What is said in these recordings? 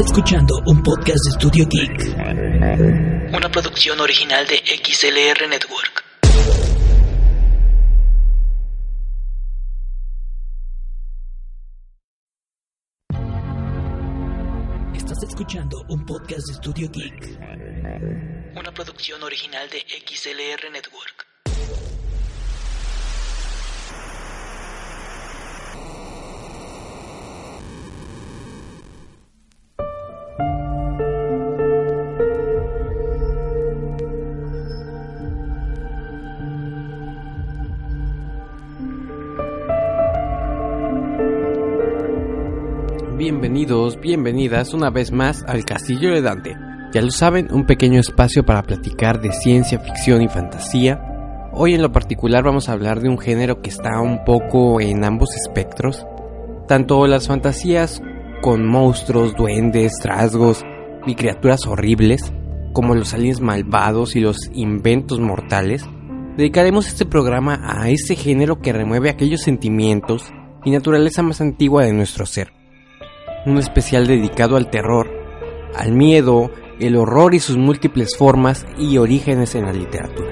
escuchando un podcast de Studio Geek. Una producción original de XLR Network. Estás escuchando un podcast de Studio Geek. Una producción original de XLR Network. Bienvenidos, bienvenidas una vez más al Castillo de Dante. Ya lo saben, un pequeño espacio para platicar de ciencia ficción y fantasía. Hoy en lo particular vamos a hablar de un género que está un poco en ambos espectros. Tanto las fantasías con monstruos, duendes, trasgos y criaturas horribles, como los aliens malvados y los inventos mortales, dedicaremos este programa a ese género que remueve aquellos sentimientos y naturaleza más antigua de nuestro ser un especial dedicado al terror, al miedo, el horror y sus múltiples formas y orígenes en la literatura.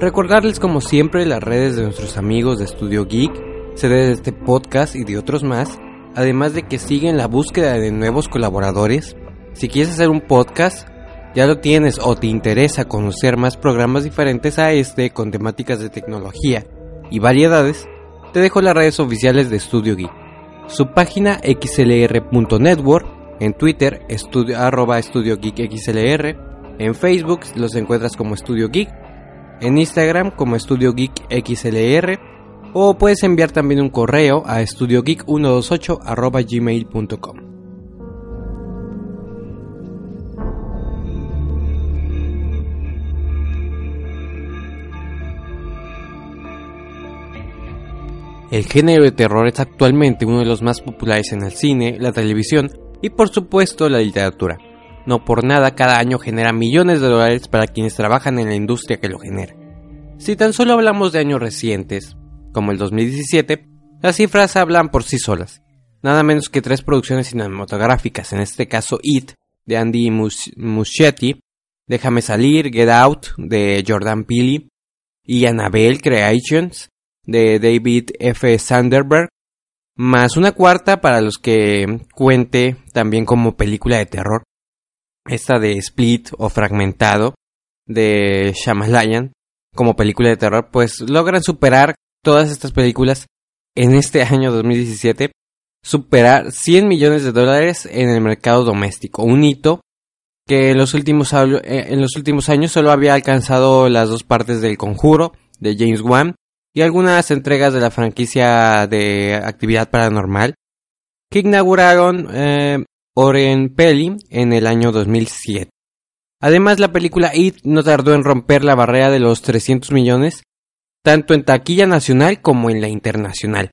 Recordarles como siempre las redes de nuestros amigos de Studio Geek, sede de este podcast y de otros más, además de que siguen la búsqueda de nuevos colaboradores. Si quieres hacer un podcast, ya lo tienes o te interesa conocer más programas diferentes a este con temáticas de tecnología y variedades, te dejo las redes oficiales de Studio Geek su página xlr.network, en Twitter estudio, arroba en Facebook los encuentras como Estudio Geek, en Instagram como Estudio Geek XLR, o puedes enviar también un correo a estudiogeek128 arroba gmail.com. El género de terror es actualmente uno de los más populares en el cine, la televisión y por supuesto la literatura. No por nada cada año genera millones de dólares para quienes trabajan en la industria que lo genera. Si tan solo hablamos de años recientes, como el 2017, las cifras hablan por sí solas. Nada menos que tres producciones cinematográficas, en este caso It, de Andy Muschietti, Déjame salir, Get Out, de Jordan Peele, y Annabelle Creations, de David F. Sanderberg, más una cuarta para los que cuente también como película de terror, esta de Split o Fragmentado de Shyamalan como película de terror, pues logran superar todas estas películas en este año 2017, superar 100 millones de dólares en el mercado doméstico, un hito que en los últimos, eh, en los últimos años solo había alcanzado las dos partes del conjuro de James Wan y algunas entregas de la franquicia de actividad paranormal que inauguraron eh, Oren Peli en el año 2007. Además, la película It no tardó en romper la barrera de los 300 millones, tanto en taquilla nacional como en la internacional,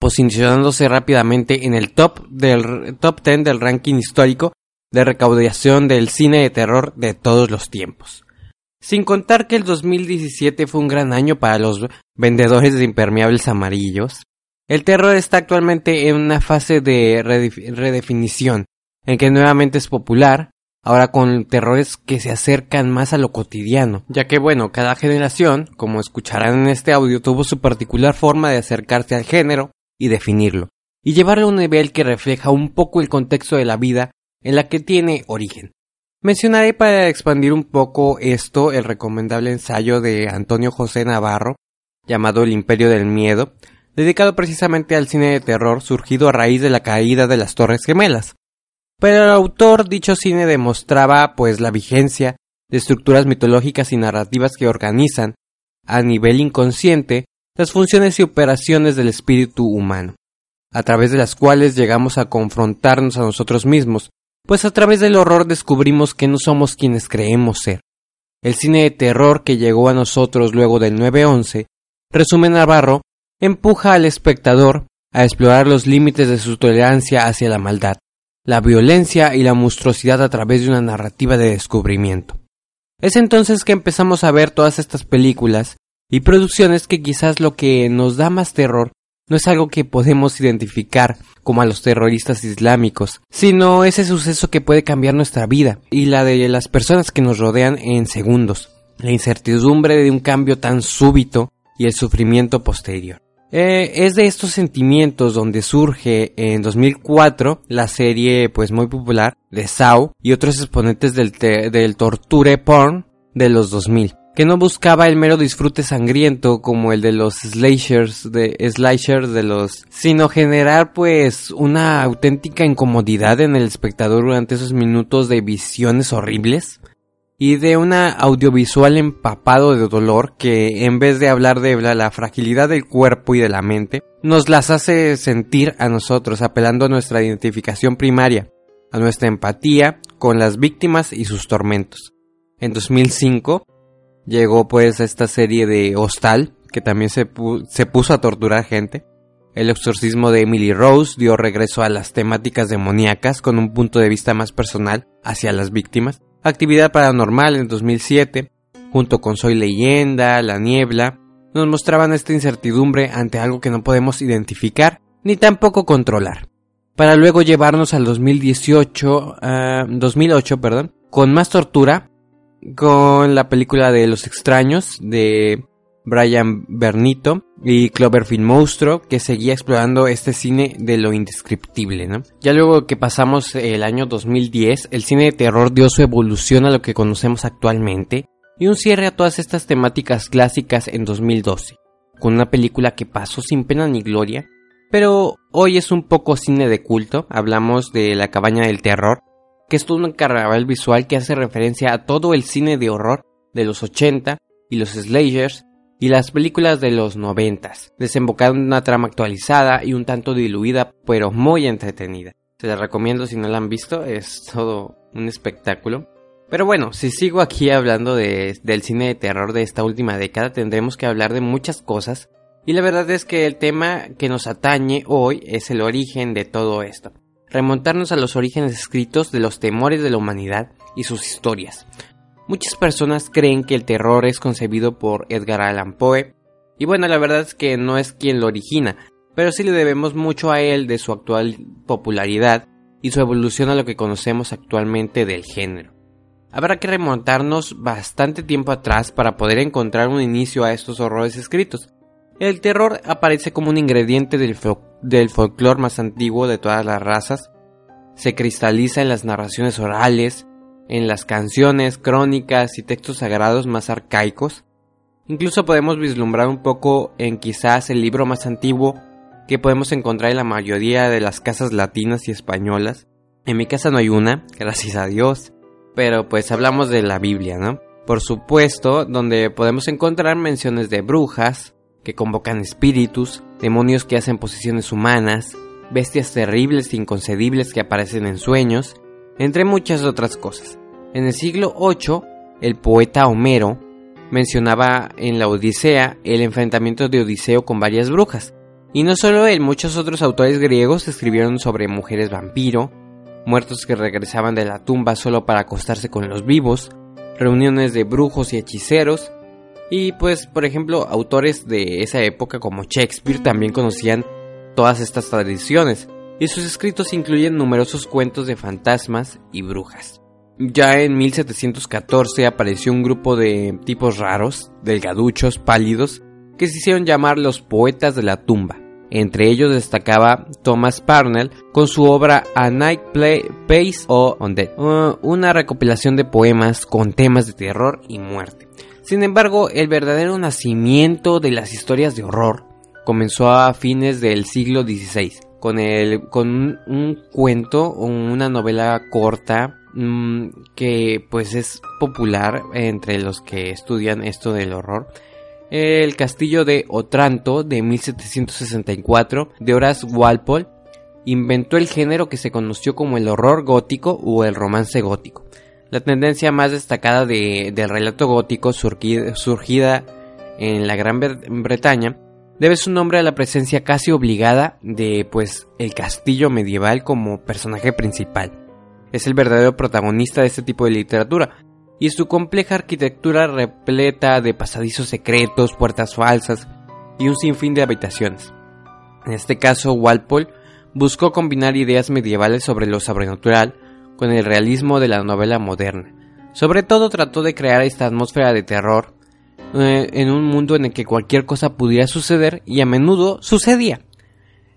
posicionándose rápidamente en el top del top 10 del ranking histórico de recaudación del cine de terror de todos los tiempos. Sin contar que el 2017 fue un gran año para los vendedores de impermeables amarillos. El terror está actualmente en una fase de redefinición, en que nuevamente es popular, ahora con terrores que se acercan más a lo cotidiano, ya que bueno, cada generación, como escucharán en este audio, tuvo su particular forma de acercarse al género y definirlo, y llevarlo a un nivel que refleja un poco el contexto de la vida en la que tiene origen. Mencionaré para expandir un poco esto el recomendable ensayo de Antonio José Navarro llamado El Imperio del Miedo, dedicado precisamente al cine de terror surgido a raíz de la caída de las Torres Gemelas. Pero el autor dicho cine demostraba pues la vigencia de estructuras mitológicas y narrativas que organizan, a nivel inconsciente, las funciones y operaciones del espíritu humano, a través de las cuales llegamos a confrontarnos a nosotros mismos, pues a través del horror descubrimos que no somos quienes creemos ser. El cine de terror que llegó a nosotros luego del 9-11, resume Navarro, empuja al espectador a explorar los límites de su tolerancia hacia la maldad, la violencia y la monstruosidad a través de una narrativa de descubrimiento. Es entonces que empezamos a ver todas estas películas y producciones que quizás lo que nos da más terror no es algo que podemos identificar como a los terroristas islámicos, sino ese suceso que puede cambiar nuestra vida y la de las personas que nos rodean en segundos, la incertidumbre de un cambio tan súbito y el sufrimiento posterior. Eh, es de estos sentimientos donde surge en 2004 la serie pues muy popular de Saw y otros exponentes del, del torture porn de los 2000 que no buscaba el mero disfrute sangriento como el de los slashers de slashers de los, sino generar pues una auténtica incomodidad en el espectador durante esos minutos de visiones horribles y de una audiovisual empapado de dolor que en vez de hablar de la, fragilidad del cuerpo y de la mente, nos las hace sentir a nosotros apelando a nuestra identificación primaria, a nuestra empatía con las víctimas y sus tormentos. En 2005, llegó pues esta serie de Hostal, que también se, se puso a torturar gente. El exorcismo de Emily Rose dio regreso a las temáticas demoníacas con un punto de vista más personal hacia las víctimas. Actividad Paranormal en 2007, junto con Soy Leyenda, La Niebla, nos mostraban esta incertidumbre ante algo que no podemos identificar ni tampoco controlar. Para luego llevarnos al 2018, 2008, ah, perdón, con más tortura, con la película de Los extraños de Brian Bernito y Cloverfield Monstruo que seguía explorando este cine de lo indescriptible, ¿no? Ya luego que pasamos el año 2010, el cine de terror dio su evolución a lo que conocemos actualmente y un cierre a todas estas temáticas clásicas en 2012, con una película que pasó sin pena ni gloria, pero hoy es un poco cine de culto, hablamos de La cabaña del terror, que es todo un carnaval visual que hace referencia a todo el cine de horror de los 80 y los slashers y las películas de los 90, desembocando en una trama actualizada y un tanto diluida, pero muy entretenida. Se la recomiendo si no la han visto, es todo un espectáculo. Pero bueno, si sigo aquí hablando de, del cine de terror de esta última década, tendremos que hablar de muchas cosas. Y la verdad es que el tema que nos atañe hoy es el origen de todo esto remontarnos a los orígenes escritos de los temores de la humanidad y sus historias. Muchas personas creen que el terror es concebido por Edgar Allan Poe, y bueno, la verdad es que no es quien lo origina, pero sí le debemos mucho a él de su actual popularidad y su evolución a lo que conocemos actualmente del género. Habrá que remontarnos bastante tiempo atrás para poder encontrar un inicio a estos horrores escritos. El terror aparece como un ingrediente del, folclore más antiguo de todas las razas, se cristaliza en las narraciones orales, en las canciones, crónicas y textos sagrados más arcaicos. Incluso podemos vislumbrar un poco en quizás el libro más antiguo que podemos encontrar en la mayoría de las casas latinas y españolas. En mi casa no hay una, gracias a Dios, pero pues hablamos de la Biblia, ¿no? Por supuesto, donde podemos encontrar menciones de brujas, que convocan espíritus, demonios que hacen posiciones humanas, bestias terribles e inconcebibles que aparecen en sueños, entre muchas otras cosas. En el siglo VIII, el poeta Homero mencionaba en la Odisea el enfrentamiento de Odiseo con varias brujas. Y no solo él, muchos otros autores griegos escribieron sobre mujeres vampiro, muertos que regresaban de la tumba solo para acostarse con los vivos, reuniones de brujos y hechiceros, y pues, por ejemplo, autores de esa época como Shakespeare también conocían todas estas tradiciones, y sus escritos incluyen numerosos cuentos de fantasmas y brujas. Ya en 1714 apareció un grupo de tipos raros, delgaduchos, pálidos, que se hicieron llamar los poetas de la tumba. Entre ellos destacaba Thomas Parnell con su obra A Night Play, Pace o Undead, una recopilación de poemas con temas de terror y muerte. Sin embargo, el verdadero nacimiento de las historias de horror comenzó a fines del siglo XVI, con, el, con un, cuento o una novela corta mm, que pues es popular entre los que estudian esto del horror. El castillo de Otranto de 1764 de Horace Walpole inventó el género que se conoció como el horror gótico o el romance gótico. La tendencia más destacada del relato gótico surgida en la Gran Bretaña debe su nombre a la presencia casi obligada de pues el castillo medieval como personaje principal. Es el verdadero protagonista de este tipo de literatura y su compleja arquitectura repleta de pasadizos secretos, puertas falsas y un sinfín de habitaciones. En este caso, Walpole buscó combinar ideas medievales sobre lo sobrenatural con el realismo de la novela moderna. Sobre todo trató de crear esta atmósfera de terror eh, en un mundo en el que cualquier cosa pudiera suceder y a menudo sucedía.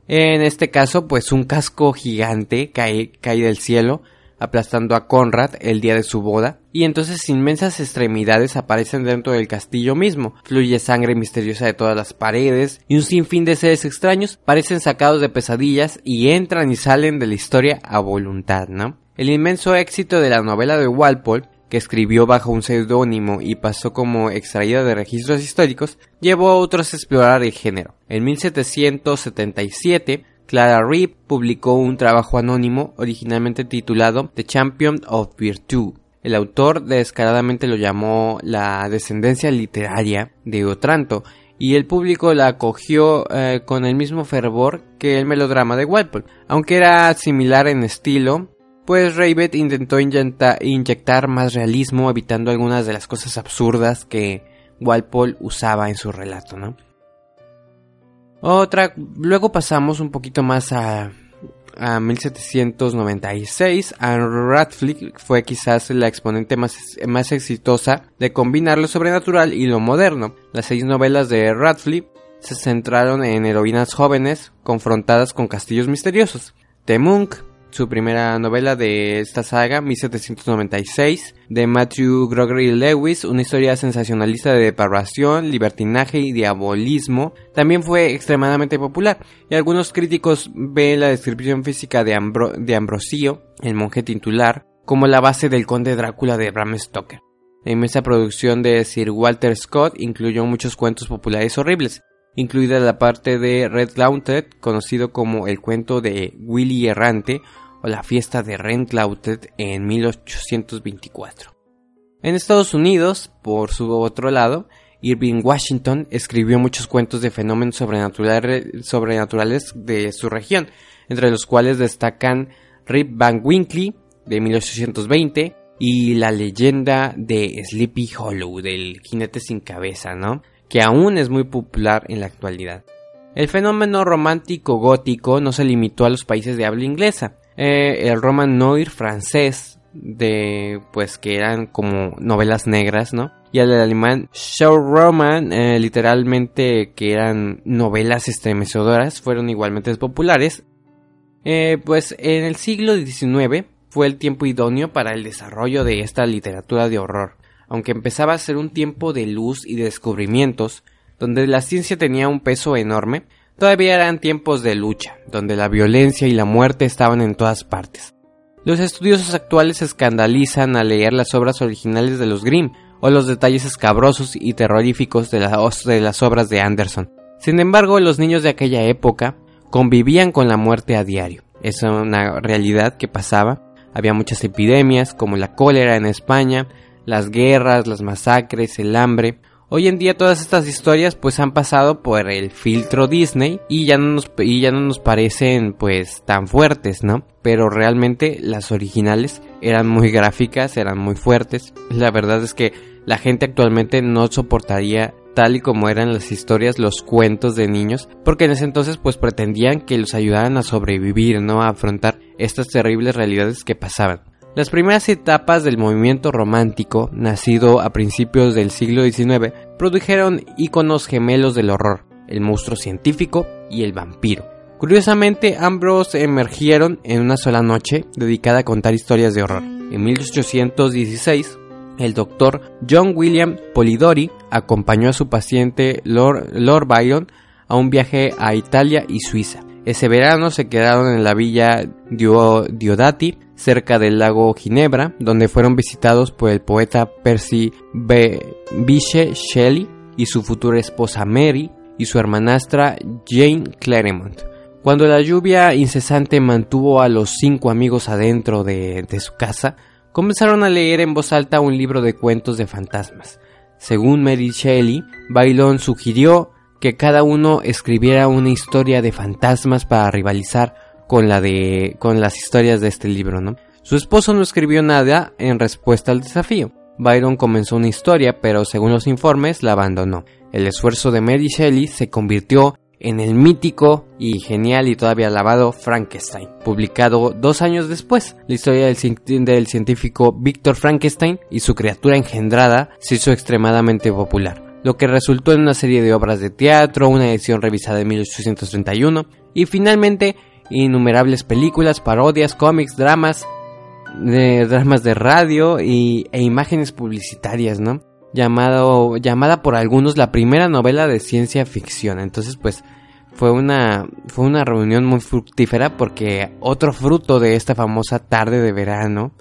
En este caso, pues un casco gigante cae, cae del cielo, aplastando a Conrad el día de su boda, y entonces inmensas extremidades aparecen dentro del castillo mismo. Fluye sangre misteriosa de todas las paredes, y un sinfín de seres extraños parecen sacados de pesadillas y entran y salen de la historia a voluntad, ¿no? El inmenso éxito de la novela de Walpole que escribió bajo un seudónimo y pasó como extraída de registros históricos, llevó a otros a explorar el género. En 1777, Clara Reeve publicó un trabajo anónimo originalmente titulado The Champion of Virtue. El autor descaradamente lo llamó la descendencia literaria de Otranto y el público la acogió eh, con el mismo fervor que el melodrama de Walpole, aunque era similar en estilo. Pues Raybet intentó inyectar más realismo evitando algunas de las cosas absurdas que Walpole usaba en su relato, ¿no? Otra, luego pasamos un poquito más a, a 1796. Anne Radcliffe fue quizás la exponente más, más exitosa de combinar lo sobrenatural y lo moderno. Las seis novelas de Radcliffe se centraron en heroínas jóvenes confrontadas con castillos misteriosos. The Monk, su primera novela de esta saga, 1796, de Matthew Gregory Lewis, una historia sensacionalista de depravación, libertinaje y diabolismo, también fue extremadamente popular, y algunos críticos ven la descripción física de, de Ambrosio, el monje titular, como la base del conde Drácula de Bram Stoker. La inmensa producción de Sir Walter Scott incluyó muchos cuentos populares horribles, incluida la parte de Red Gauntlet, conocido como el cuento de Willy Errante o la fiesta de Gauntlet en 1824. En Estados Unidos, por su otro lado, Irving Washington escribió muchos cuentos de fenómenos sobrenaturales de su región, entre los cuales destacan Rip Van Winkle de 1820 y la leyenda de Sleepy Hollow del jinete sin cabeza, ¿no? que aún es muy popular en la actualidad. El fenómeno romántico gótico no se limitó a los países de habla inglesa. Eh, el roman noir francés, de pues que eran como novelas negras, ¿no? Y el alemán Showroman, eh, literalmente que eran novelas estremecedoras, fueron igualmente populares. Eh, pues en el siglo XIX fue el tiempo idóneo para el desarrollo de esta literatura de horror aunque empezaba a ser un tiempo de luz y de descubrimientos, donde la ciencia tenía un peso enorme, todavía eran tiempos de lucha, donde la violencia y la muerte estaban en todas partes. Los estudiosos actuales se escandalizan al leer las obras originales de los Grimm o los detalles escabrosos y terroríficos de, de las obras de Anderson. Sin embargo, los niños de aquella época convivían con la muerte a diario. Es una realidad que pasaba. Había muchas epidemias, como la cólera en España, las guerras, las masacres, el hambre. Hoy en día todas estas historias pues han pasado por el filtro Disney y ya no nos, y ya no nos parecen pues tan fuertes, ¿no? Pero realmente las originales eran muy gráficas, eran muy fuertes. La verdad es que la gente actualmente no soportaría tal y como eran las historias, los cuentos de niños, porque en ese entonces pues pretendían que los ayudaran a sobrevivir, ¿no? A afrontar estas terribles realidades que pasaban. Las primeras etapas del movimiento romántico, nacido a principios del siglo XIX, produjeron íconos gemelos del horror, el monstruo científico y el vampiro. Curiosamente, ambos emergieron en una sola noche dedicada a contar historias de horror. En 1816, el doctor John William Polidori acompañó a su paciente Lord, Lord Byron a un viaje a Italia y Suiza. Ese verano se quedaron en la villa Diodati, cerca del lago Ginebra, donde fueron visitados por el poeta Percy Bysshe Shelley y su futura esposa Mary y su hermanastra Jane Claremont. Cuando la lluvia incesante mantuvo a los cinco amigos adentro de, de su casa, comenzaron a leer en voz alta un libro de cuentos de fantasmas. Según Mary Shelley, Bailón sugirió que cada uno escribiera una historia de fantasmas para rivalizar con la de con las historias de este libro, ¿no? Su esposo no escribió nada en respuesta al desafío. Byron comenzó una historia, pero según los informes la abandonó. El esfuerzo de Mary Shelley se convirtió en el mítico y genial y todavía alabado Frankenstein, publicado dos años después. La historia del, del científico Víctor Frankenstein y su criatura engendrada se hizo extremadamente popular lo que resultó en una serie de obras de teatro, una edición revisada en 1831 y finalmente innumerables películas, parodias, cómics, dramas, de dramas de radio y, e imágenes publicitarias, ¿no? Llamado, llamada por algunos la primera novela de ciencia ficción. Entonces, pues, fue una, fue una reunión muy fructífera porque otro fruto de esta famosa tarde de verano,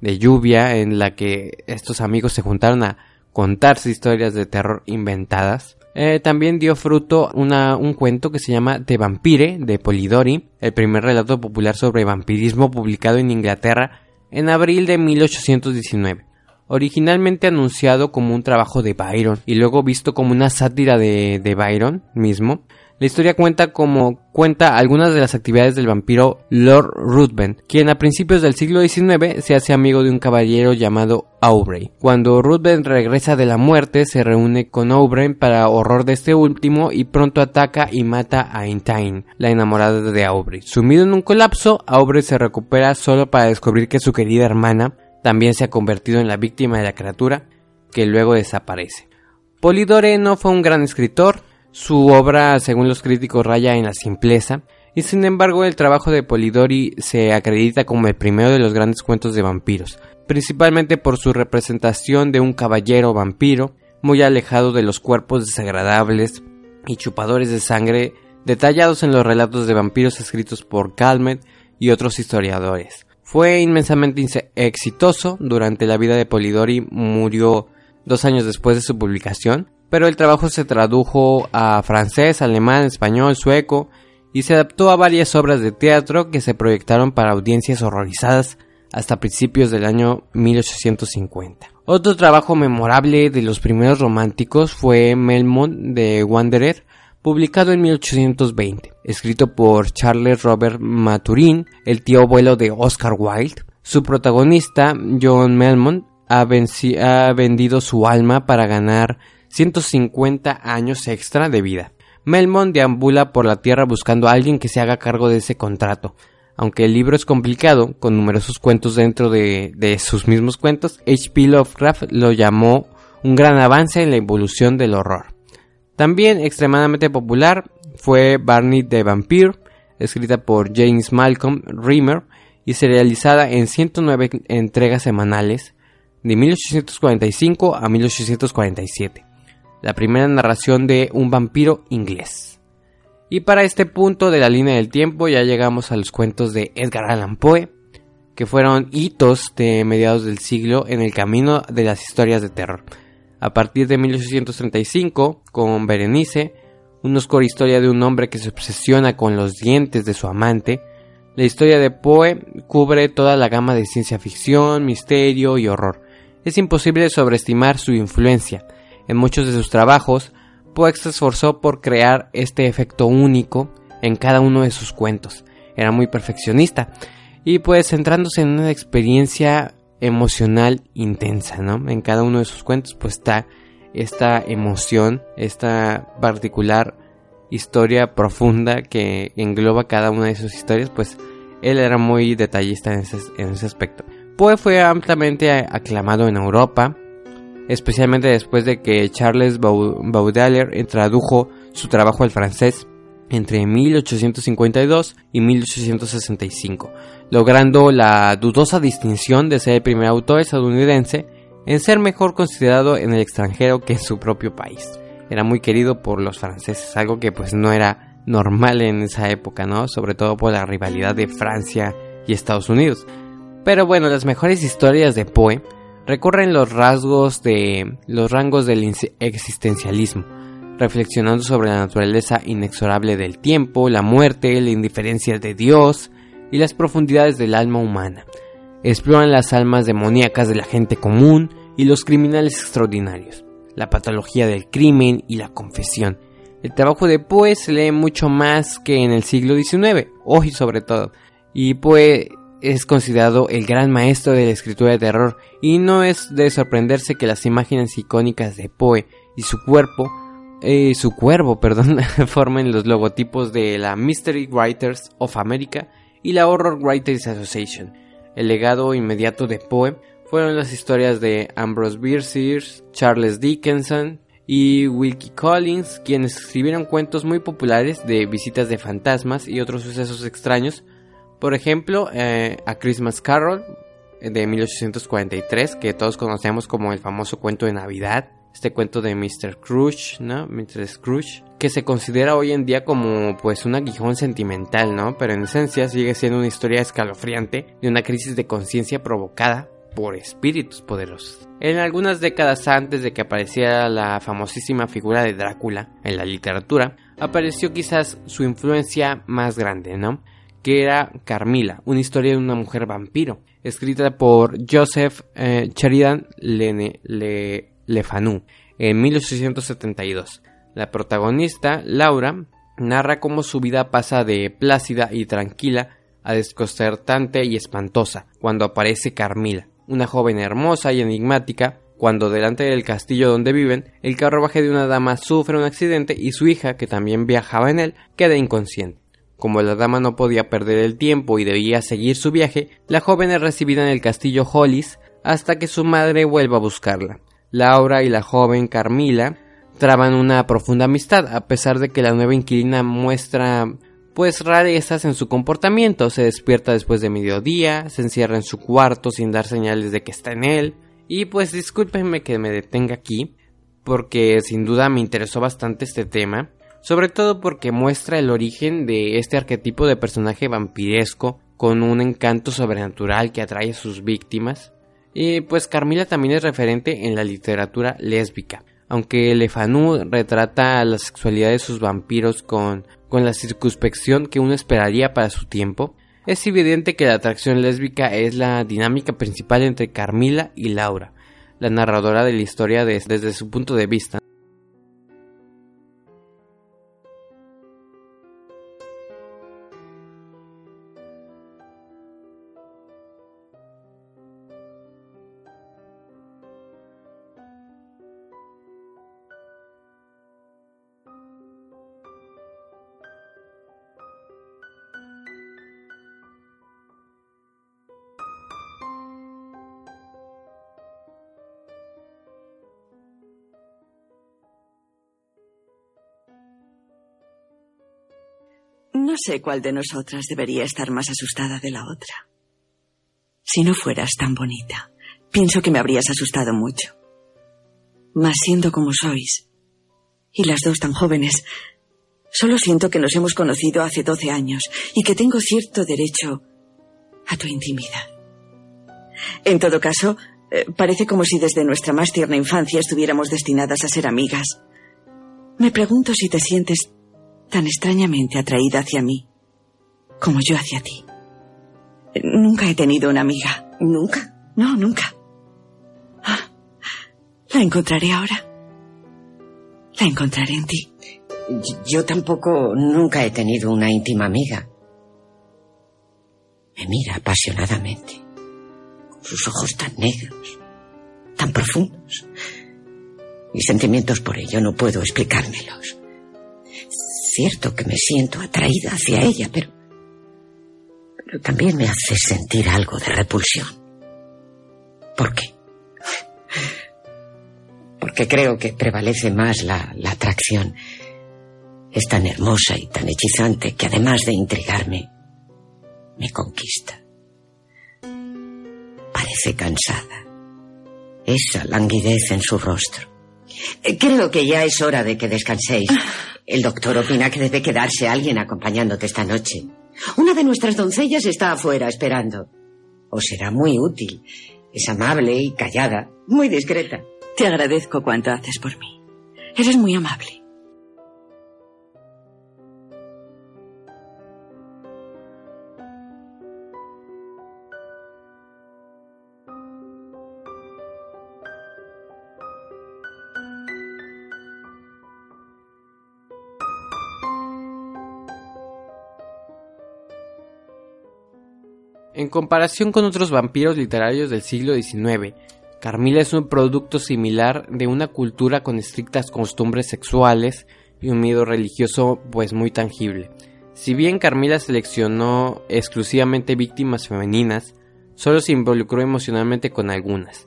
de lluvia, en la que estos amigos se juntaron a contarse historias de terror inventadas, eh, también dio fruto un cuento que se llama The Vampire de Polidori, el primer relato popular sobre vampirismo publicado en Inglaterra en abril de 1819. Originalmente anunciado como un trabajo de Byron y luego visto como una sátira de, de Byron mismo, la historia cuenta como cuenta algunas de las actividades del vampiro Lord Ruthven, quien a principios del siglo XIX se hace amigo de un caballero llamado Aubrey. Cuando Ruthven regresa de la muerte, se reúne con Aubrey para horror de este último y pronto ataca y mata a Intaine, la enamorada de Aubrey. Sumido en un colapso, Aubrey se recupera solo para descubrir que su querida hermana también se ha convertido en la víctima de la criatura, que luego desaparece. Polidore no fue un gran escritor, su obra, según los críticos, raya en la simpleza, y sin embargo el trabajo de Polidori se acredita como el primero de los grandes cuentos de vampiros, principalmente por su representación de un caballero vampiro, muy alejado de los cuerpos desagradables y chupadores de sangre detallados en los relatos de vampiros escritos por Calmet y otros historiadores. Fue inmensamente exitoso durante la vida de Polidori, murió dos años después de su publicación, pero el trabajo se tradujo a francés, alemán, español, sueco y se adaptó a varias obras de teatro que se proyectaron para audiencias horrorizadas hasta principios del año 1850. Otro trabajo memorable de los primeros románticos fue Melmont de Wanderer, publicado en 1820, escrito por Charles Robert Maturin, el tío abuelo de Oscar Wilde. Su protagonista, John Melmont, ha, ha vendido su alma para ganar 150 años extra de vida. Melmont deambula por la Tierra buscando a alguien que se haga cargo de ese contrato. Aunque el libro es complicado, con numerosos cuentos dentro de, de sus mismos cuentos, H.P. Lovecraft lo llamó un gran avance en la evolución del horror. También extremadamente popular fue Barney the Vampire, escrita por James Malcolm Rimmer y serializada en 109 entregas semanales de 1845 a 1847 la primera narración de un vampiro inglés. Y para este punto de la línea del tiempo ya llegamos a los cuentos de Edgar Allan Poe, que fueron hitos de mediados del siglo en el camino de las historias de terror. A partir de 1835, con Berenice, una oscura historia de un hombre que se obsesiona con los dientes de su amante, la historia de Poe cubre toda la gama de ciencia ficción, misterio y horror. Es imposible sobreestimar su influencia, en muchos de sus trabajos, Poe se esforzó por crear este efecto único en cada uno de sus cuentos. Era muy perfeccionista y pues centrándose en una experiencia emocional intensa, ¿no? En cada uno de sus cuentos pues está esta emoción, esta particular historia profunda que engloba cada una de sus historias, pues él era muy detallista en ese, en ese aspecto. Poe fue ampliamente aclamado en Europa, especialmente después de que Charles Baudelaire tradujo su trabajo al francés entre 1852 y 1865, logrando la dudosa distinción de ser el primer autor estadounidense en ser mejor considerado en el extranjero que en su propio país. Era muy querido por los franceses, algo que pues no era normal en esa época, ¿no? Sobre todo por la rivalidad de Francia y Estados Unidos. Pero bueno, las mejores historias de Poe recorren los rasgos de los rangos del existencialismo, reflexionando sobre la naturaleza inexorable del tiempo, la muerte, la indiferencia de Dios y las profundidades del alma humana. Exploran las almas demoníacas de la gente común y los criminales extraordinarios, la patología del crimen y la confesión. El trabajo de Poe se lee mucho más que en el siglo XIX, hoy sobre todo, y Poe es considerado el gran maestro de la escritura de terror y no es de sorprenderse que las imágenes icónicas de Poe y su cuerpo eh, su cuervo, perdón, forman los logotipos de la Mystery Writers of America y la Horror Writers Association. El legado inmediato de Poe fueron las historias de Ambrose Bierce, Charles Dickinson y Wilkie Collins, quienes escribieron cuentos muy populares de visitas de fantasmas y otros sucesos extraños. Por ejemplo, eh, A Christmas Carol de 1843, que todos conocemos como el famoso cuento de Navidad, este cuento de Mr. Scrooge, ¿no? Mr. Scrooge, que se considera hoy en día como pues un aguijón sentimental, ¿no? Pero en esencia sigue siendo una historia escalofriante de una crisis de conciencia provocada por espíritus poderosos. En algunas décadas antes de que apareciera la famosísima figura de Drácula en la literatura, apareció quizás su influencia más grande, ¿no? Que era Carmila, una historia de una mujer vampiro, escrita por Joseph eh, Sheridan Le, Lefanu en 1872. La protagonista, Laura, narra cómo su vida pasa de plácida y tranquila a desconcertante y espantosa cuando aparece Carmila, una joven hermosa y enigmática, cuando delante del castillo donde viven, el carruaje de una dama sufre un accidente y su hija, que también viajaba en él, queda inconsciente. Como la dama no podía perder el tiempo y debía seguir su viaje, la joven es recibida en el castillo Hollis hasta que su madre vuelva a buscarla. Laura y la joven Carmila traban una profunda amistad, a pesar de que la nueva inquilina muestra pues rarezas en su comportamiento. Se despierta después de mediodía, se encierra en su cuarto sin dar señales de que está en él. Y pues discúlpenme que me detenga aquí, porque sin duda me interesó bastante este tema, sobre todo porque muestra el origen de este arquetipo de personaje vampiresco con un encanto sobrenatural que atrae a sus víctimas. Y pues Carmila también es referente en la literatura lésbica, aunque Lefanu retrata la sexualidad de sus vampiros con, con la circunspección que uno esperaría para su tiempo, es evidente que la atracción lésbica es la dinámica principal entre Carmila y Laura, la narradora de la historia desde su punto de vista. Sé cuál de nosotras debería estar más asustada de la otra. Si no fueras tan bonita, pienso que me habrías asustado mucho. Mas siendo como sois, y las dos tan jóvenes, solo siento que nos hemos conocido hace doce años y que tengo cierto derecho a tu intimidad. En todo caso, eh, parece como si desde nuestra más tierna infancia estuviéramos destinadas a ser amigas. Me pregunto si te sientes tan extrañamente atraída hacia mí como yo hacia ti. Nunca he tenido una amiga. ¿Nunca? No, nunca. Ah, la encontraré ahora. La encontraré en ti. Yo tampoco nunca he tenido una íntima amiga. Me mira apasionadamente, con sus ojos tan negros, tan profundos. Mis sentimientos por ello no puedo explicármelos cierto que me siento atraída hacia ella, pero, pero también me hace sentir algo de repulsión. ¿Por qué? Porque creo que prevalece más la, la atracción. Es tan hermosa y tan hechizante que además de intrigarme, me conquista. Parece cansada. Esa languidez en su rostro. Creo que ya es hora de que descanséis. El doctor opina que debe quedarse alguien acompañándote esta noche. Una de nuestras doncellas está afuera esperando. Os será muy útil. Es amable y callada, muy discreta. Te agradezco cuanto haces por mí. Eres muy amable. En comparación con otros vampiros literarios del siglo XIX, Carmila es un producto similar de una cultura con estrictas costumbres sexuales y un miedo religioso pues muy tangible. Si bien Carmila seleccionó exclusivamente víctimas femeninas, solo se involucró emocionalmente con algunas.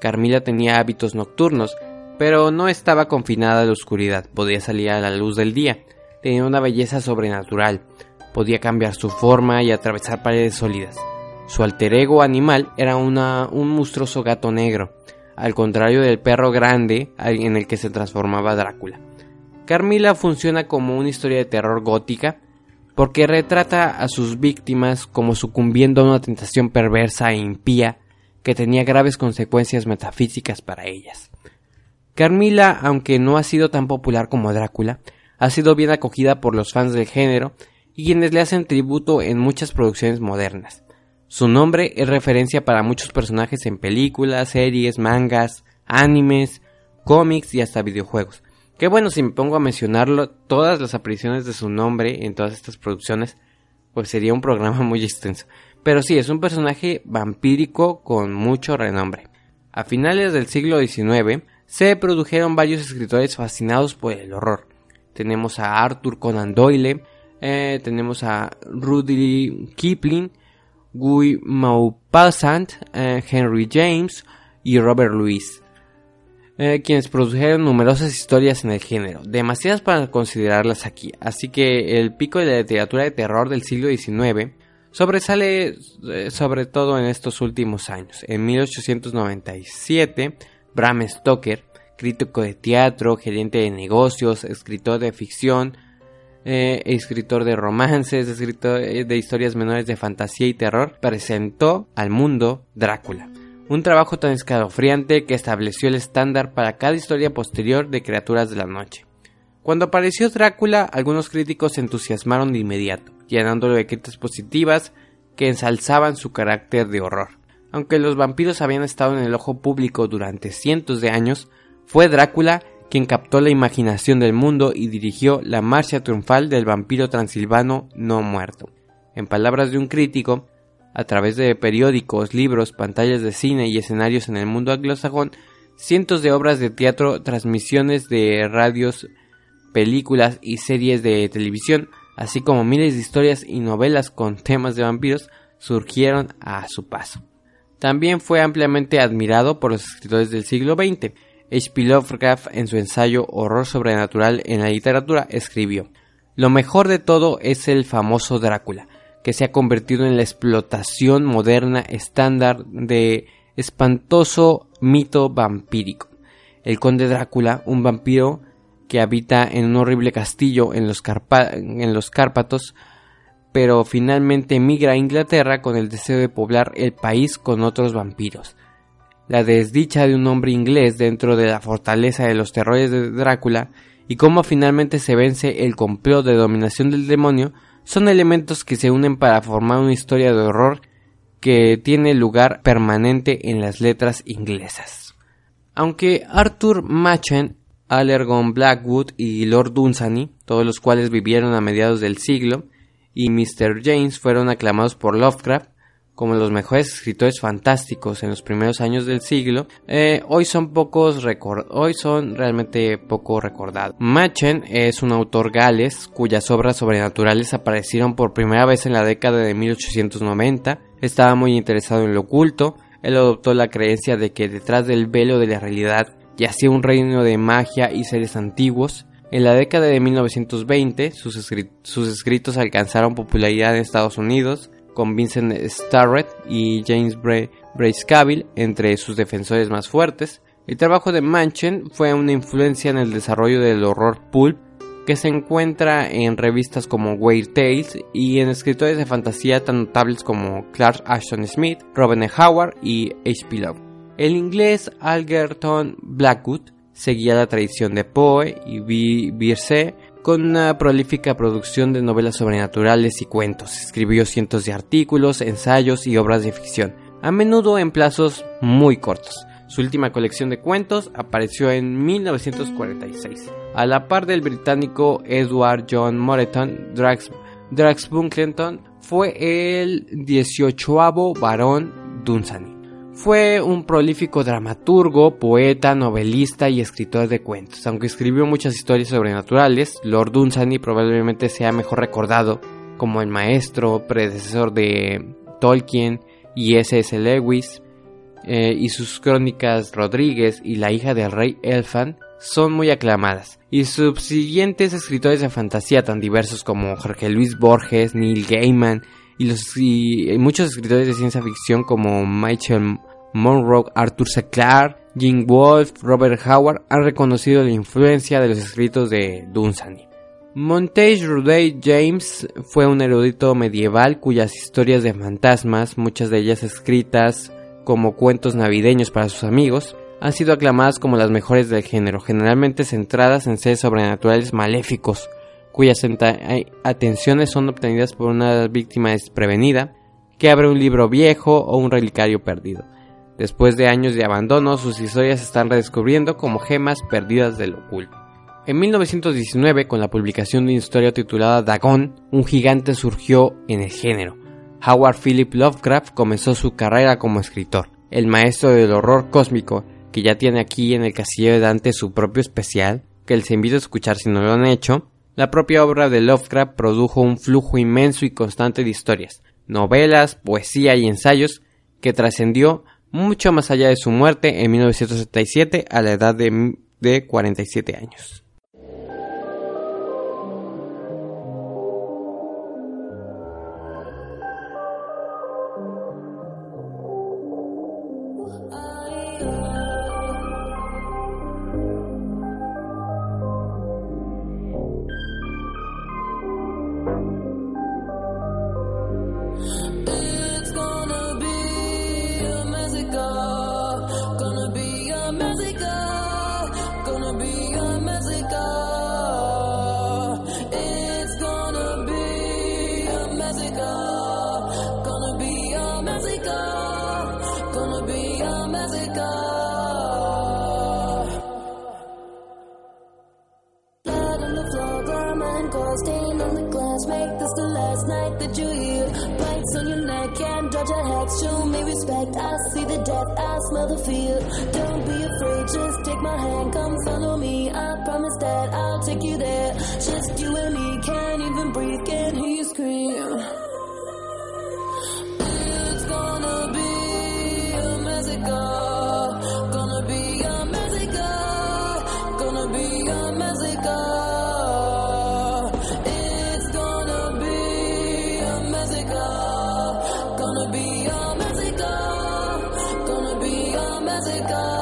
Carmila tenía hábitos nocturnos, pero no estaba confinada a la oscuridad, podía salir a la luz del día, tenía una belleza sobrenatural, podía cambiar su forma y atravesar paredes sólidas. Su alter ego animal era una, un monstruoso gato negro, al contrario del perro grande en el que se transformaba Drácula. Carmila funciona como una historia de terror gótica porque retrata a sus víctimas como sucumbiendo a una tentación perversa e impía que tenía graves consecuencias metafísicas para ellas. Carmila, aunque no ha sido tan popular como Drácula, ha sido bien acogida por los fans del género y quienes le hacen tributo en muchas producciones modernas. Su nombre es referencia para muchos personajes en películas, series, mangas, animes, cómics y hasta videojuegos. Que bueno, si me pongo a mencionarlo, todas las apariciones de su nombre en todas estas producciones, pues sería un programa muy extenso. Pero sí, es un personaje vampírico con mucho renombre. A finales del siglo XIX se produjeron varios escritores fascinados por el horror. Tenemos a Arthur Conan Doyle, eh, tenemos a Rudy Kipling, Guy Maupassant, eh, Henry James y Robert Louis, eh, quienes produjeron numerosas historias en el género, demasiadas para considerarlas aquí, así que el pico de la literatura de terror del siglo XIX Sobresale eh, sobre todo en estos últimos años. En 1897, Bram Stoker, crítico de teatro, gerente de negocios, escritor de ficción, eh, escritor de romances, escritor eh, de historias menores de fantasía y terror, presentó al mundo Drácula. Un trabajo tan escalofriante que estableció el estándar para cada historia posterior de criaturas de la noche. Cuando apareció Drácula, algunos críticos se entusiasmaron de inmediato llenándolo de críticas positivas que ensalzaban su carácter de horror. Aunque los vampiros habían estado en el ojo público durante cientos de años, fue Drácula quien captó la imaginación del mundo y dirigió la marcha triunfal del vampiro transilvano no muerto. En palabras de un crítico, a través de periódicos, libros, pantallas de cine y escenarios en el mundo anglosajón, cientos de obras de teatro, transmisiones de radios, películas y series de televisión así como miles de historias y novelas con temas de vampiros surgieron a su paso. También fue ampliamente admirado por los escritores del siglo XX. H.P. Lovecraft en su ensayo Horror sobrenatural en la literatura escribió Lo mejor de todo es el famoso Drácula, que se ha convertido en la explotación moderna estándar de espantoso mito vampírico. El conde Drácula, un vampiro que habita en un horrible castillo en los, en los Cárpatos, pero finalmente emigra a Inglaterra con el deseo de poblar el país con otros vampiros. La desdicha de un hombre inglés dentro de la fortaleza de los terrores de Drácula y cómo finalmente se vence el complot de dominación del demonio son elementos que se unen para formar una historia de horror que tiene lugar permanente en las letras inglesas. Aunque Arthur Machen Allergon Blackwood y Lord Dunsany, todos los cuales vivieron a mediados del siglo, y Mr. James fueron aclamados por Lovecraft como los mejores escritores fantásticos en los primeros años del siglo, eh, hoy son pocos hoy son realmente poco recordados. Machen es un autor gales cuyas obras sobrenaturales aparecieron por primera vez en la década de 1890. Estaba muy interesado en lo oculto. Él adoptó la creencia de que detrás del velo de la realidad y hacía un reino de magia y seres antiguos. En la década de 1920, sus, escritos alcanzaron popularidad en Estados Unidos, con Vincent Starrett y James Bray Cavill entre sus defensores más fuertes. El trabajo de Manchen fue una influencia en el desarrollo del horror pulp que se encuentra en revistas como Weird Tales y en escritores de fantasía tan notables como Clark Ashton Smith, Robin E. Howard y H.P. Love. El inglés Algerton Blackwood seguía la tradición de Poe y Birse con una prolífica producción de novelas sobrenaturales y cuentos. Escribió cientos de artículos, ensayos y obras de ficción, a menudo en plazos muy cortos. Su última colección de cuentos apareció en 1946. A la par del británico Edward John Moreton, Drax, Drax Bunkleton fue el 18 barón Dunsany Fue un prolífico dramaturgo, poeta, novelista y escritor de cuentos. Aunque escribió muchas historias sobrenaturales, Lord Dunsany probablemente sea mejor recordado como el maestro, predecesor de Tolkien y S.S. Lewis, eh, y sus crónicas Rodríguez y la hija del rey Elfan son muy aclamadas, y subsiguientes escritores de fantasía tan diversos como Jorge Luis Borges, Neil Gaiman y, los, y muchos escritores de ciencia ficción como Michael Monroe, Arthur C. Clarke, Jim Wolfe, Robert Howard han reconocido la influencia de los escritos de Dunsany. Montage Ruday James fue un erudito medieval cuyas historias de fantasmas, muchas de ellas escritas como cuentos navideños para sus amigos, han sido aclamadas como las mejores del género, generalmente centradas en seres sobrenaturales maléficos, cuyas atenciones son obtenidas por una víctima desprevenida que abre un libro viejo o un relicario perdido. Después de años de abandono, sus historias se están redescubriendo como gemas perdidas del oculto. En 1919, con la publicación de una historia titulada Dagon, un gigante surgió en el género. Howard Philip Lovecraft comenzó su carrera como escritor, el maestro del horror cósmico, que ya tiene aquí en el castillo de Dante su propio especial, que les invito a escuchar si no lo han hecho. La propia obra de Lovecraft produjo un flujo inmenso y constante de historias, novelas, poesía y ensayos que trascendió mucho más allá de su muerte en 1977 a la edad de, de 47 años. The. on.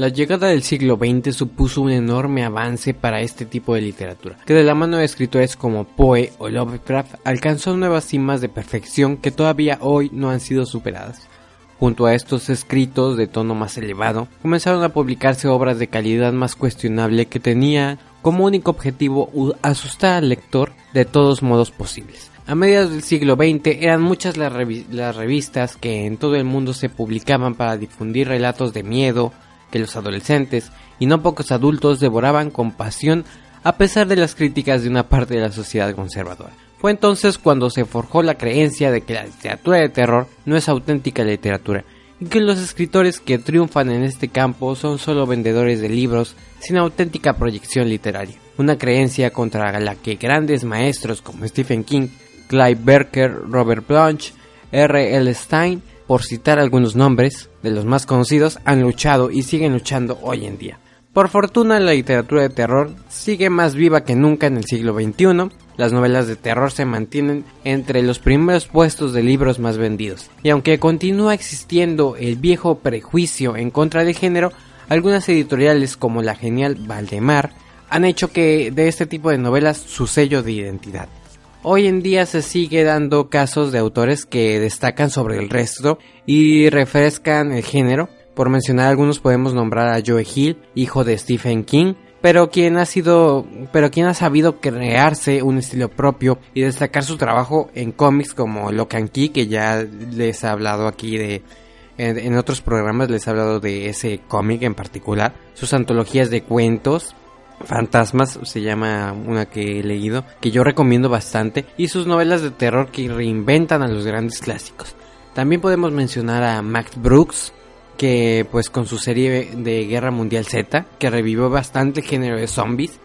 La llegada del siglo XX supuso un enorme avance para este tipo de literatura, que de la mano de escritores como Poe o Lovecraft alcanzó nuevas cimas de perfección que todavía hoy no han sido superadas. Junto a estos escritos de tono más elevado, comenzaron a publicarse obras de calidad más cuestionable que tenía como único objetivo asustar al lector de todos modos posibles. A mediados del siglo XX eran muchas las, las revistas que en todo el mundo se publicaban para difundir relatos de miedo, que los adolescentes y no pocos adultos devoraban con pasión a pesar de las críticas de una parte de la sociedad conservadora. Fue entonces cuando se forjó la creencia de que la literatura de terror no es auténtica literatura y que los escritores que triunfan en este campo son solo vendedores de libros sin auténtica proyección literaria. Una creencia contra la que grandes maestros como Stephen King, Clive Barker, Robert Blanche, R. L. Stein por citar algunos nombres de los más conocidos, han luchado y siguen luchando hoy en día. Por fortuna la literatura de terror sigue más viva que nunca en el siglo XXI, las novelas de terror se mantienen entre los primeros puestos de libros más vendidos, y aunque continúa existiendo el viejo prejuicio en contra del género, algunas editoriales como la genial Valdemar han hecho que de este tipo de novelas su sello de identidad. Hoy en día se sigue dando casos de autores que destacan sobre el resto y refrescan el género. Por mencionar algunos podemos nombrar a Joe Hill, hijo de Stephen King, pero quien ha sido, pero quien ha sabido crearse un estilo propio y destacar su trabajo en cómics como Locan Key, que ya les he hablado aquí de, en, otros programas les he hablado de ese cómic en particular, sus antologías de cuentos, Fantasmas se llama una que he leído, que yo recomiendo bastante, y sus novelas de terror que reinventan a los grandes clásicos. También podemos mencionar a Max Brooks, que pues con su serie de Guerra Mundial Z, que revivió bastante el género de zombies,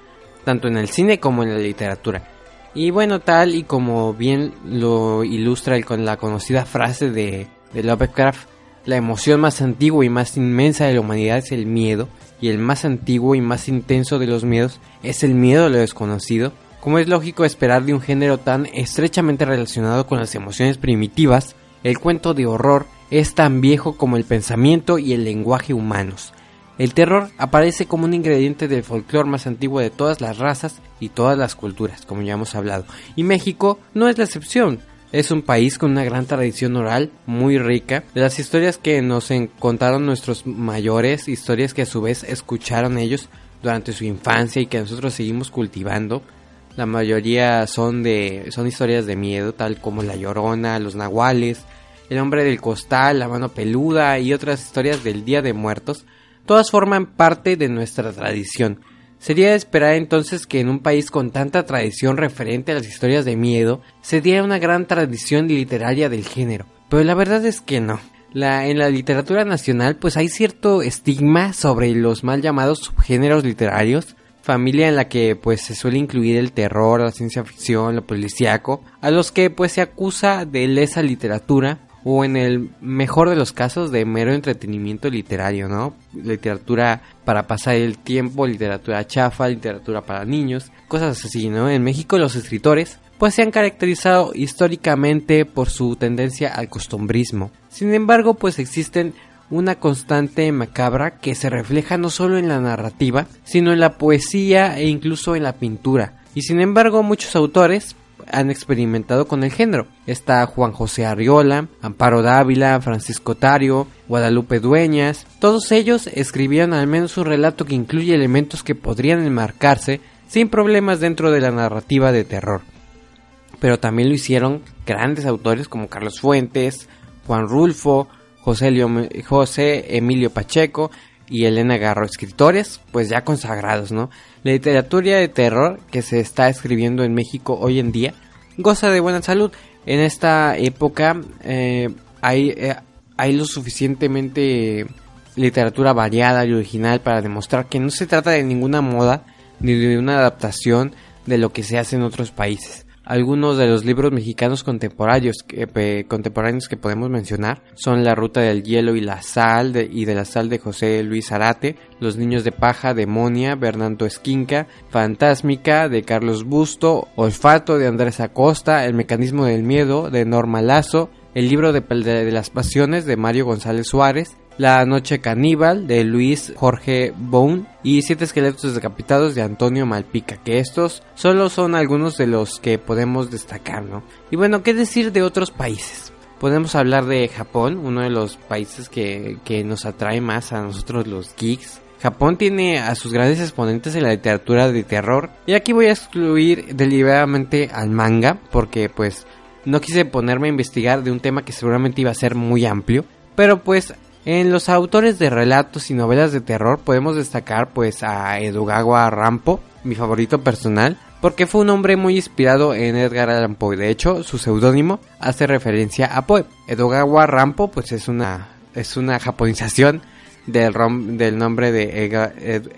tanto en el cine como en la literatura. Y bueno, tal y como bien lo ilustra con la conocida frase de, de Lovecraft, la emoción más antigua y más inmensa de la humanidad es el miedo, y el más antiguo y más intenso de los miedos es el miedo a lo desconocido, como es lógico esperar de un género tan estrechamente relacionado con las emociones primitivas, el cuento de horror es tan viejo como el pensamiento y el lenguaje humanos. El terror aparece como un ingrediente del folclore más antiguo de todas las razas y todas las culturas, como ya hemos hablado, y México no es la excepción. Es un país con una gran tradición oral, muy rica. De las historias que nos contaron nuestros mayores, historias que a su vez escucharon ellos durante su infancia y que nosotros seguimos cultivando. La mayoría son de son historias de miedo, tal como La Llorona, Los Nahuales, El Hombre del Costal, La Mano Peluda y otras historias del Día de Muertos. Todas forman parte de nuestra tradición Sería esperar entonces que en un país con tanta tradición referente a las historias de miedo se diera una gran tradición literaria del género, pero la verdad es que no. La, en la literatura nacional pues hay cierto estigma sobre los mal llamados subgéneros literarios, familia en la que pues se suele incluir el terror, la ciencia ficción, lo policíaco, a los que pues se acusa de lesa literatura o en el mejor de los casos de mero entretenimiento literario, ¿no? Literatura para pasar el tiempo, literatura chafa, literatura para niños, cosas así, ¿no? En México los escritores pues se han caracterizado históricamente por su tendencia al costumbrismo. Sin embargo, pues existen una constante macabra que se refleja no solo en la narrativa, sino en la poesía e incluso en la pintura. Y sin embargo, muchos autores han experimentado con el género. Está Juan José Arriola, Amparo Dávila, Francisco Tario, Guadalupe Dueñas. Todos ellos escribieron al menos un relato que incluye elementos que podrían enmarcarse sin problemas dentro de la narrativa de terror. Pero también lo hicieron grandes autores como Carlos Fuentes, Juan Rulfo, José, José Emilio Pacheco y Elena Garro, escritores pues ya consagrados, ¿no? La literatura de terror que se está escribiendo en México hoy en día goza de buena salud. En esta época eh, hay, eh, hay lo suficientemente literatura variada y original para demostrar que no se trata de ninguna moda ni de una adaptación de lo que se hace en otros países. Algunos de los libros mexicanos contemporáneos que, contemporáneos que podemos mencionar son La Ruta del Hielo y la Sal de, y de la Sal de José Luis Arate, Los Niños de Paja de Monia, Bernardo Esquinca, Fantásmica de Carlos Busto, Olfato de Andrés Acosta, El Mecanismo del Miedo de Norma Lazo, el libro de, las pasiones de Mario González Suárez, La Noche Caníbal de Luis Jorge Bone y Siete Esqueletos Decapitados de Antonio Malpica, que estos solo son algunos de los que podemos destacar, ¿no? Y bueno, ¿qué decir de otros países? Podemos hablar de Japón, uno de los países que, que nos atrae más a nosotros los geeks. Japón tiene a sus grandes exponentes en la literatura de terror y aquí voy a excluir deliberadamente al manga porque pues no quise ponerme a investigar de un tema que seguramente iba a ser muy amplio, pero pues en los autores de relatos y novelas de terror podemos destacar pues a Edogawa Rampo, mi favorito personal, porque fue un hombre muy inspirado en Edgar Allan Poe. De hecho, su seudónimo hace referencia a Poe. Edogawa Rampo pues es una es una japonización del, del nombre de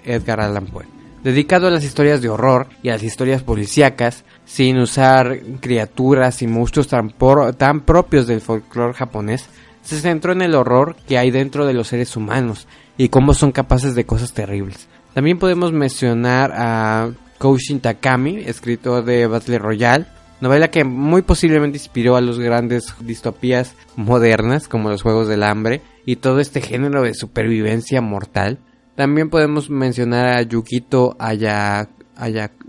Edgar, Allan Poe. Dedicado a las historias de horror y a las historias policíacas, sin usar criaturas y monstruos tan, tan propios del folclore japonés, se centró en el horror que hay dentro de los seres humanos y cómo son capaces de cosas terribles. También podemos mencionar a Koushin Takami, escritor de Battle Royale, novela que muy posiblemente inspiró a los grandes distopías modernas como los Juegos del Hambre y todo este género de supervivencia mortal. También podemos mencionar a Yukito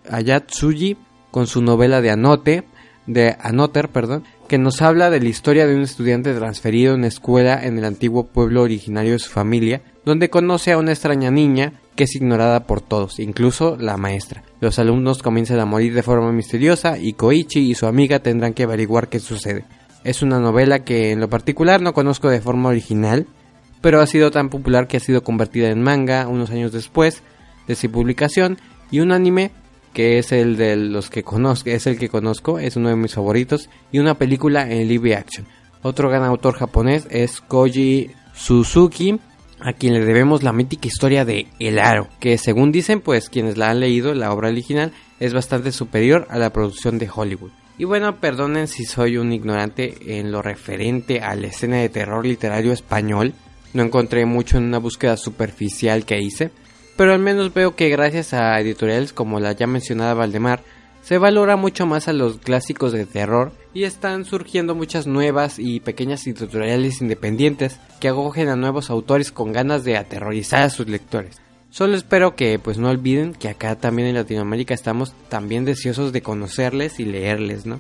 Ayatsuji con su novela de Anote, de Anoter, perdón, que nos habla de la historia de un estudiante transferido en una escuela en el antiguo pueblo originario de su familia, donde conoce a una extraña niña que es ignorada por todos, incluso la maestra. Los alumnos comienzan a morir de forma misteriosa y Koichi y su amiga tendrán que averiguar qué sucede. Es una novela que en lo particular no conozco de forma original, pero ha sido tan popular que ha sido convertida en manga unos años después de su publicación y un anime que es el de los que conozco, es el que conozco, es uno de mis favoritos, y una película en live action. Otro gran autor japonés es Koji Suzuki, a quien le debemos la mítica historia de El Aro, que según dicen, pues quienes la han leído, la obra original, es bastante superior a la producción de Hollywood. Y bueno, perdonen si soy un ignorante en lo referente a la escena de terror literario español, no encontré mucho en una búsqueda superficial que hice, pero al menos veo que gracias a editoriales como la ya mencionada Valdemar, se valora mucho más a los clásicos de terror y están surgiendo muchas nuevas y pequeñas editoriales independientes que acogen a nuevos autores con ganas de aterrorizar a sus lectores. Solo espero que pues no olviden que acá también en Latinoamérica estamos también deseosos de conocerles y leerles, ¿no?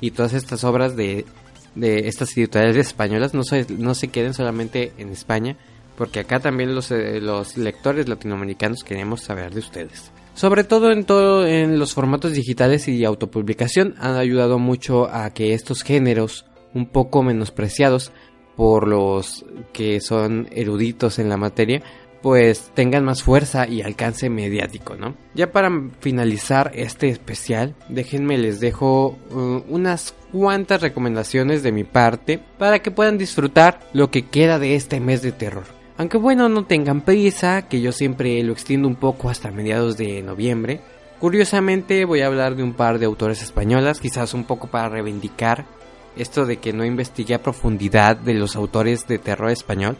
Y todas estas obras de, de estas editoriales españolas no no se queden solamente en España, porque acá también los, eh, los lectores latinoamericanos queremos saber de ustedes. Sobre todo en todo en los formatos digitales y autopublicación han ayudado mucho a que estos géneros un poco menospreciados por los que son eruditos en la materia pues tengan más fuerza y alcance mediático, ¿no? Ya para finalizar este especial, déjenme les dejo uh, unas cuantas recomendaciones de mi parte para que puedan disfrutar lo que queda de este mes de terror. Aunque bueno, no tengan prisa, que yo siempre lo extiendo un poco hasta mediados de noviembre. Curiosamente voy a hablar de un par de autores españolas, quizás un poco para reivindicar esto de que no investigué a profundidad de los autores de terror español.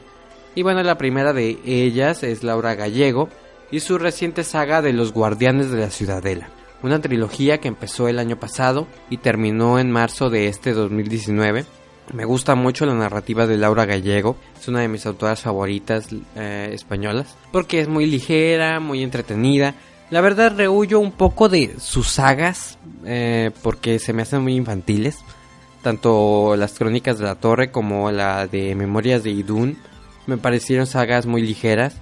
Y bueno, la primera de ellas es Laura Gallego y su reciente saga de Los Guardianes de la Ciudadela, una trilogía que empezó el año pasado y terminó en marzo de este 2019 me gusta mucho la narrativa de Laura Gallego, es una de mis autoras favoritas eh, españolas, porque es muy ligera, muy entretenida. La verdad rehuyo un poco de sus sagas, eh, porque se me hacen muy infantiles, tanto las crónicas de la torre como la de Memorias de Idún, me parecieron sagas muy ligeras,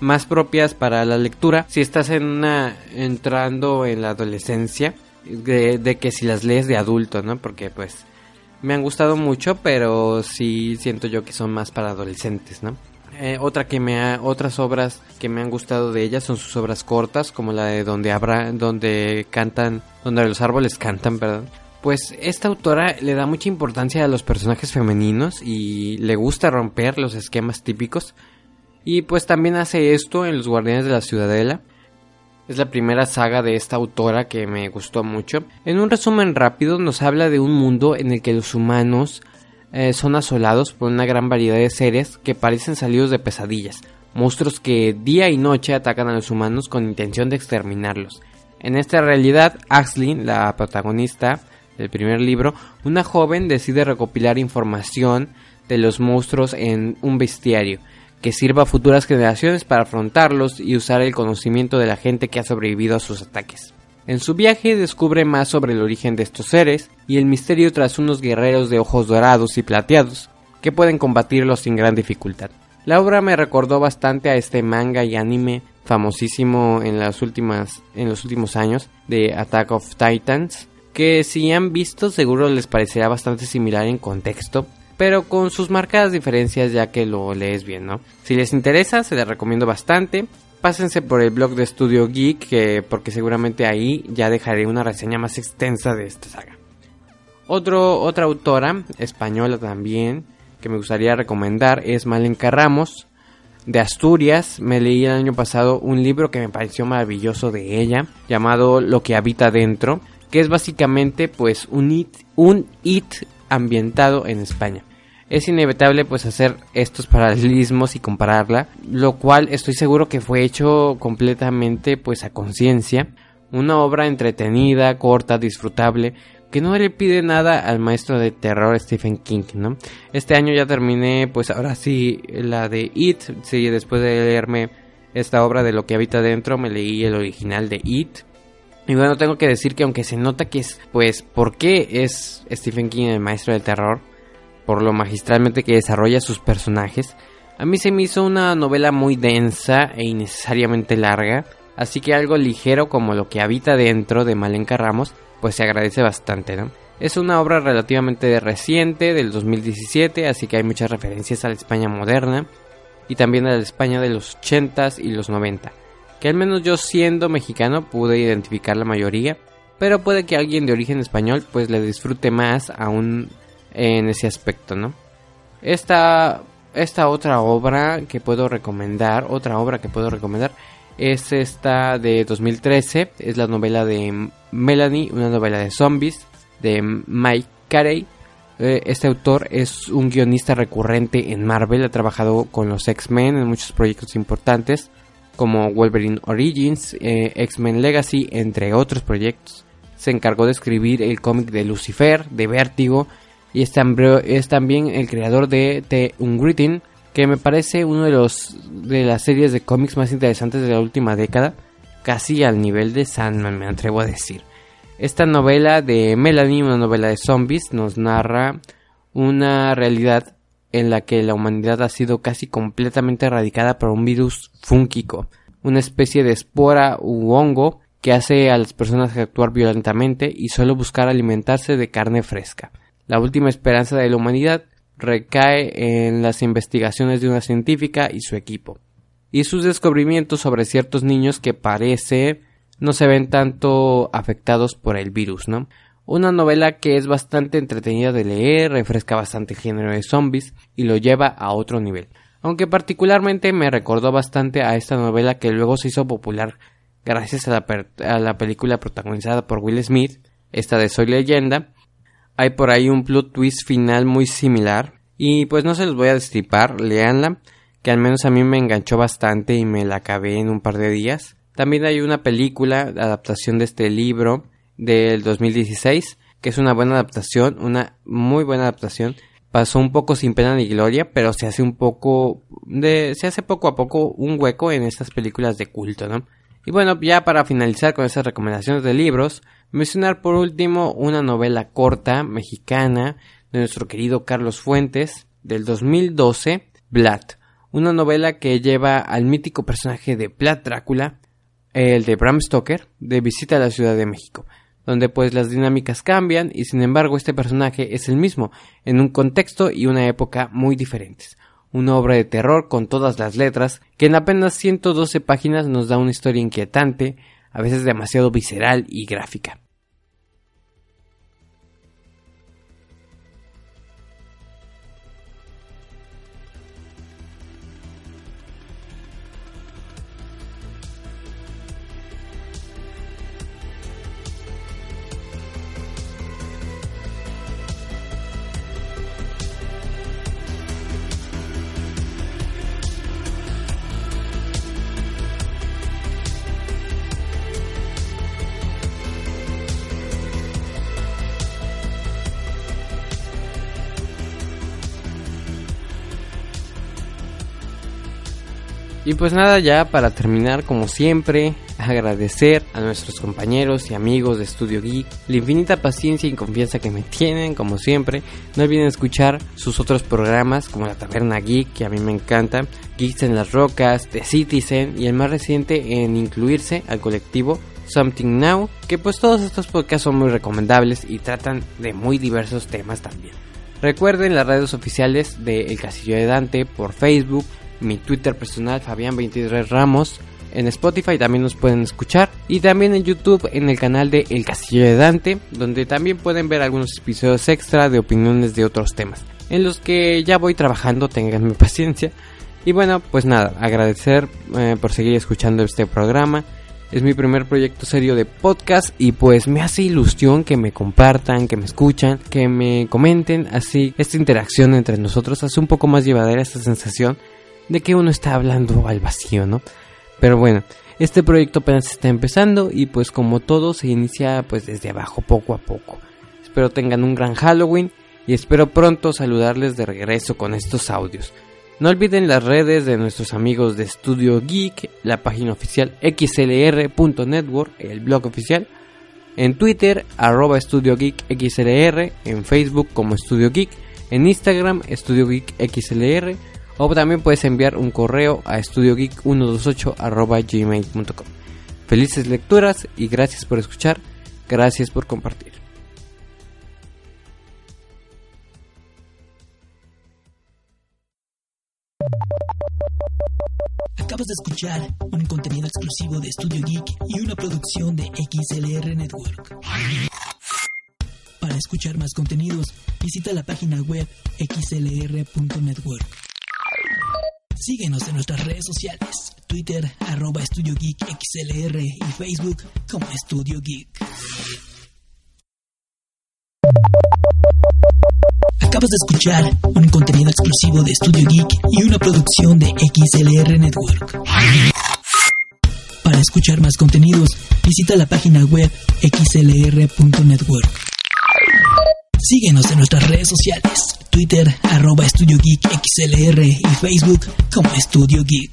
más propias para la lectura si estás en una, entrando en la adolescencia, de, de que si las lees de adulto, ¿no? Porque pues me han gustado mucho, pero sí siento yo que son más para adolescentes, ¿no? Eh, otra que me ha, otras obras que me han gustado de ella son sus obras cortas, como la de donde habrá, donde cantan, donde los árboles cantan, perdón. Pues esta autora le da mucha importancia a los personajes femeninos y le gusta romper los esquemas típicos. Y pues también hace esto en Los Guardianes de la Ciudadela, es la primera saga de esta autora que me gustó mucho. En un resumen rápido nos habla de un mundo en el que los humanos eh, son asolados por una gran variedad de seres que parecen salidos de pesadillas, monstruos que día y noche atacan a los humanos con intención de exterminarlos. En esta realidad, Axlin, la protagonista del primer libro, una joven decide recopilar información de los monstruos en un bestiario que sirva a futuras generaciones para afrontarlos y usar el conocimiento de la gente que ha sobrevivido a sus ataques. En su viaje descubre más sobre el origen de estos seres y el misterio tras unos guerreros de ojos dorados y plateados que pueden combatirlos sin gran dificultad. La obra me recordó bastante a este manga y anime famosísimo en las últimas en los últimos años de Attack of Titans, que si han visto seguro les parecerá bastante similar en contexto, pero con sus marcadas diferencias ya que lo lees bien, ¿no? Si les interesa, se les recomiendo bastante pásense por el blog de Studio Geek, porque seguramente ahí ya dejaré una reseña más extensa de esta saga. Otro, otra autora, española también, que me gustaría recomendar es Malenka Ramos, de Asturias. Me leí el año pasado un libro que me pareció maravilloso de ella, llamado Lo que habita dentro, que es básicamente pues un it, un it ambientado en España es inevitable pues hacer estos paralelismos y compararla, lo cual estoy seguro que fue hecho completamente pues a conciencia, una obra entretenida, corta, disfrutable, que no le pide nada al maestro de terror Stephen King, ¿no? Este año ya terminé pues ahora sí la de It, sí, después de leerme esta obra de lo que habita dentro, me leí el original de It. Y bueno, tengo que decir que aunque se nota que es, pues, ¿por qué es Stephen King el maestro del terror? Por lo magistralmente que desarrolla sus personajes, a mí se me hizo una novela muy densa e innecesariamente larga, así que algo ligero como lo que habita dentro de Malenka Ramos, pues se agradece bastante. Es una obra relativamente reciente, del 2017, así que hay muchas referencias a la España moderna y también a la España de los 80s y los 90, que al menos yo siendo mexicano pude identificar la mayoría, pero puede que alguien de origen español pues le disfrute más aún en ese aspecto, ¿no? Esta, esta otra obra que puedo recomendar, otra obra que puedo recomendar, es esta de 2013, es la novela de Melanie, una novela de zombies, de Mike Carey. Eh, este autor es un guionista recurrente en Marvel, ha trabajado con los X-Men en muchos proyectos importantes, como Wolverine Origins, eh, X-Men Legacy, entre otros proyectos. Se encargó de escribir el cómic de Lucifer, de Vértigo, y es, también el creador de The Ungritin, que me parece uno de los de las series de cómics más interesantes de la última década, casi al nivel de Sandman, me atrevo a decir. Esta novela de Melanie, una novela de zombies, nos narra una realidad en la que la humanidad ha sido casi completamente erradicada por un virus fúngico, una especie de espora u hongo que hace a las personas actuar violentamente y solo buscar alimentarse de carne fresca. La última esperanza de la humanidad recae en las investigaciones de una científica y su equipo, y sus descubrimientos sobre ciertos niños que parece no se ven tanto afectados por el virus, ¿no? Una novela que es bastante entretenida de leer, refresca bastante el género de zombies y lo lleva a otro nivel. Aunque particularmente me recordó bastante a esta novela que luego se hizo popular gracias a la, a la película protagonizada por Will Smith, esta de Soy leyenda, hay por ahí un plot twist final muy similar. Y pues no se los voy a destripar, leanla, que al menos a mí me enganchó bastante y me la acabé en un par de días. También hay una película, adaptación de este libro del 2016, que es una buena adaptación, una muy buena adaptación. Pasó un poco sin pena ni gloria, pero se hace un poco de, se hace poco a poco un hueco en estas películas de culto, ¿no? Y bueno, ya para finalizar con esas recomendaciones de libros, Mencionar por último una novela corta mexicana de nuestro querido Carlos Fuentes del 2012, Blatt, una novela que lleva al mítico personaje de Vlad Drácula, el de Bram Stoker, de visita a la Ciudad de México, donde pues las dinámicas cambian y sin embargo este personaje es el mismo, en un contexto y una época muy diferentes. Una obra de terror con todas las letras, que en apenas 112 páginas nos da una historia inquietante, a veces demasiado visceral y gráfica. Y pues nada, ya para terminar, como siempre, agradecer a nuestros compañeros y amigos de Studio Geek la infinita paciencia y confianza que me tienen, como siempre. No olviden escuchar sus otros programas, como La Taberna Geek, que a mí me encanta, Geeks en las Rocas, The Citizen y el más reciente en incluirse al colectivo Something Now, que pues todos estos podcasts son muy recomendables y tratan de muy diversos temas también. Recuerden las redes oficiales de El Castillo de Dante por Facebook, mi Twitter personal Fabián23 Ramos. En Spotify también nos pueden escuchar y también en YouTube en el canal de El Castillo de Dante, donde también pueden ver algunos episodios extra de opiniones de otros temas, en los que ya voy trabajando, tenganme paciencia. Y bueno, pues nada, agradecer eh, por seguir escuchando este programa. Es mi primer proyecto serio de podcast y pues me hace ilusión que me compartan, que me escuchan, que me comenten, así esta interacción entre nosotros hace un poco más llevadera esta sensación de que uno está hablando al vacío, ¿no? Pero bueno, este proyecto apenas está empezando y pues como todo se inicia pues desde abajo, poco a poco. Espero tengan un gran Halloween y espero pronto saludarles de regreso con estos audios. No olviden las redes de nuestros amigos de Studio Geek, la página oficial xlr.network, el blog oficial, en Twitter, arroba Studio Geek XLR, en Facebook como Studio Geek, en Instagram, Studio Geek XLR, o también puedes enviar un correo a estudiogeek128 Felices lecturas y gracias por escuchar, gracias por compartir. Acabas de escuchar un contenido exclusivo de Studio Geek y una producción de XLR Network. Para escuchar más contenidos, visita la página web xlr.network. Síguenos en nuestras redes sociales, Twitter, arroba Estudio Geek XLR y Facebook como Estudio Geek. Acabas de escuchar un contenido exclusivo de Estudio Geek y una producción de XLR Network. Para escuchar más contenidos, visita la página web xlr.network. Síguenos en nuestras redes sociales, Twitter, arroba Estudio Geek XLR y Facebook como Estudio Geek.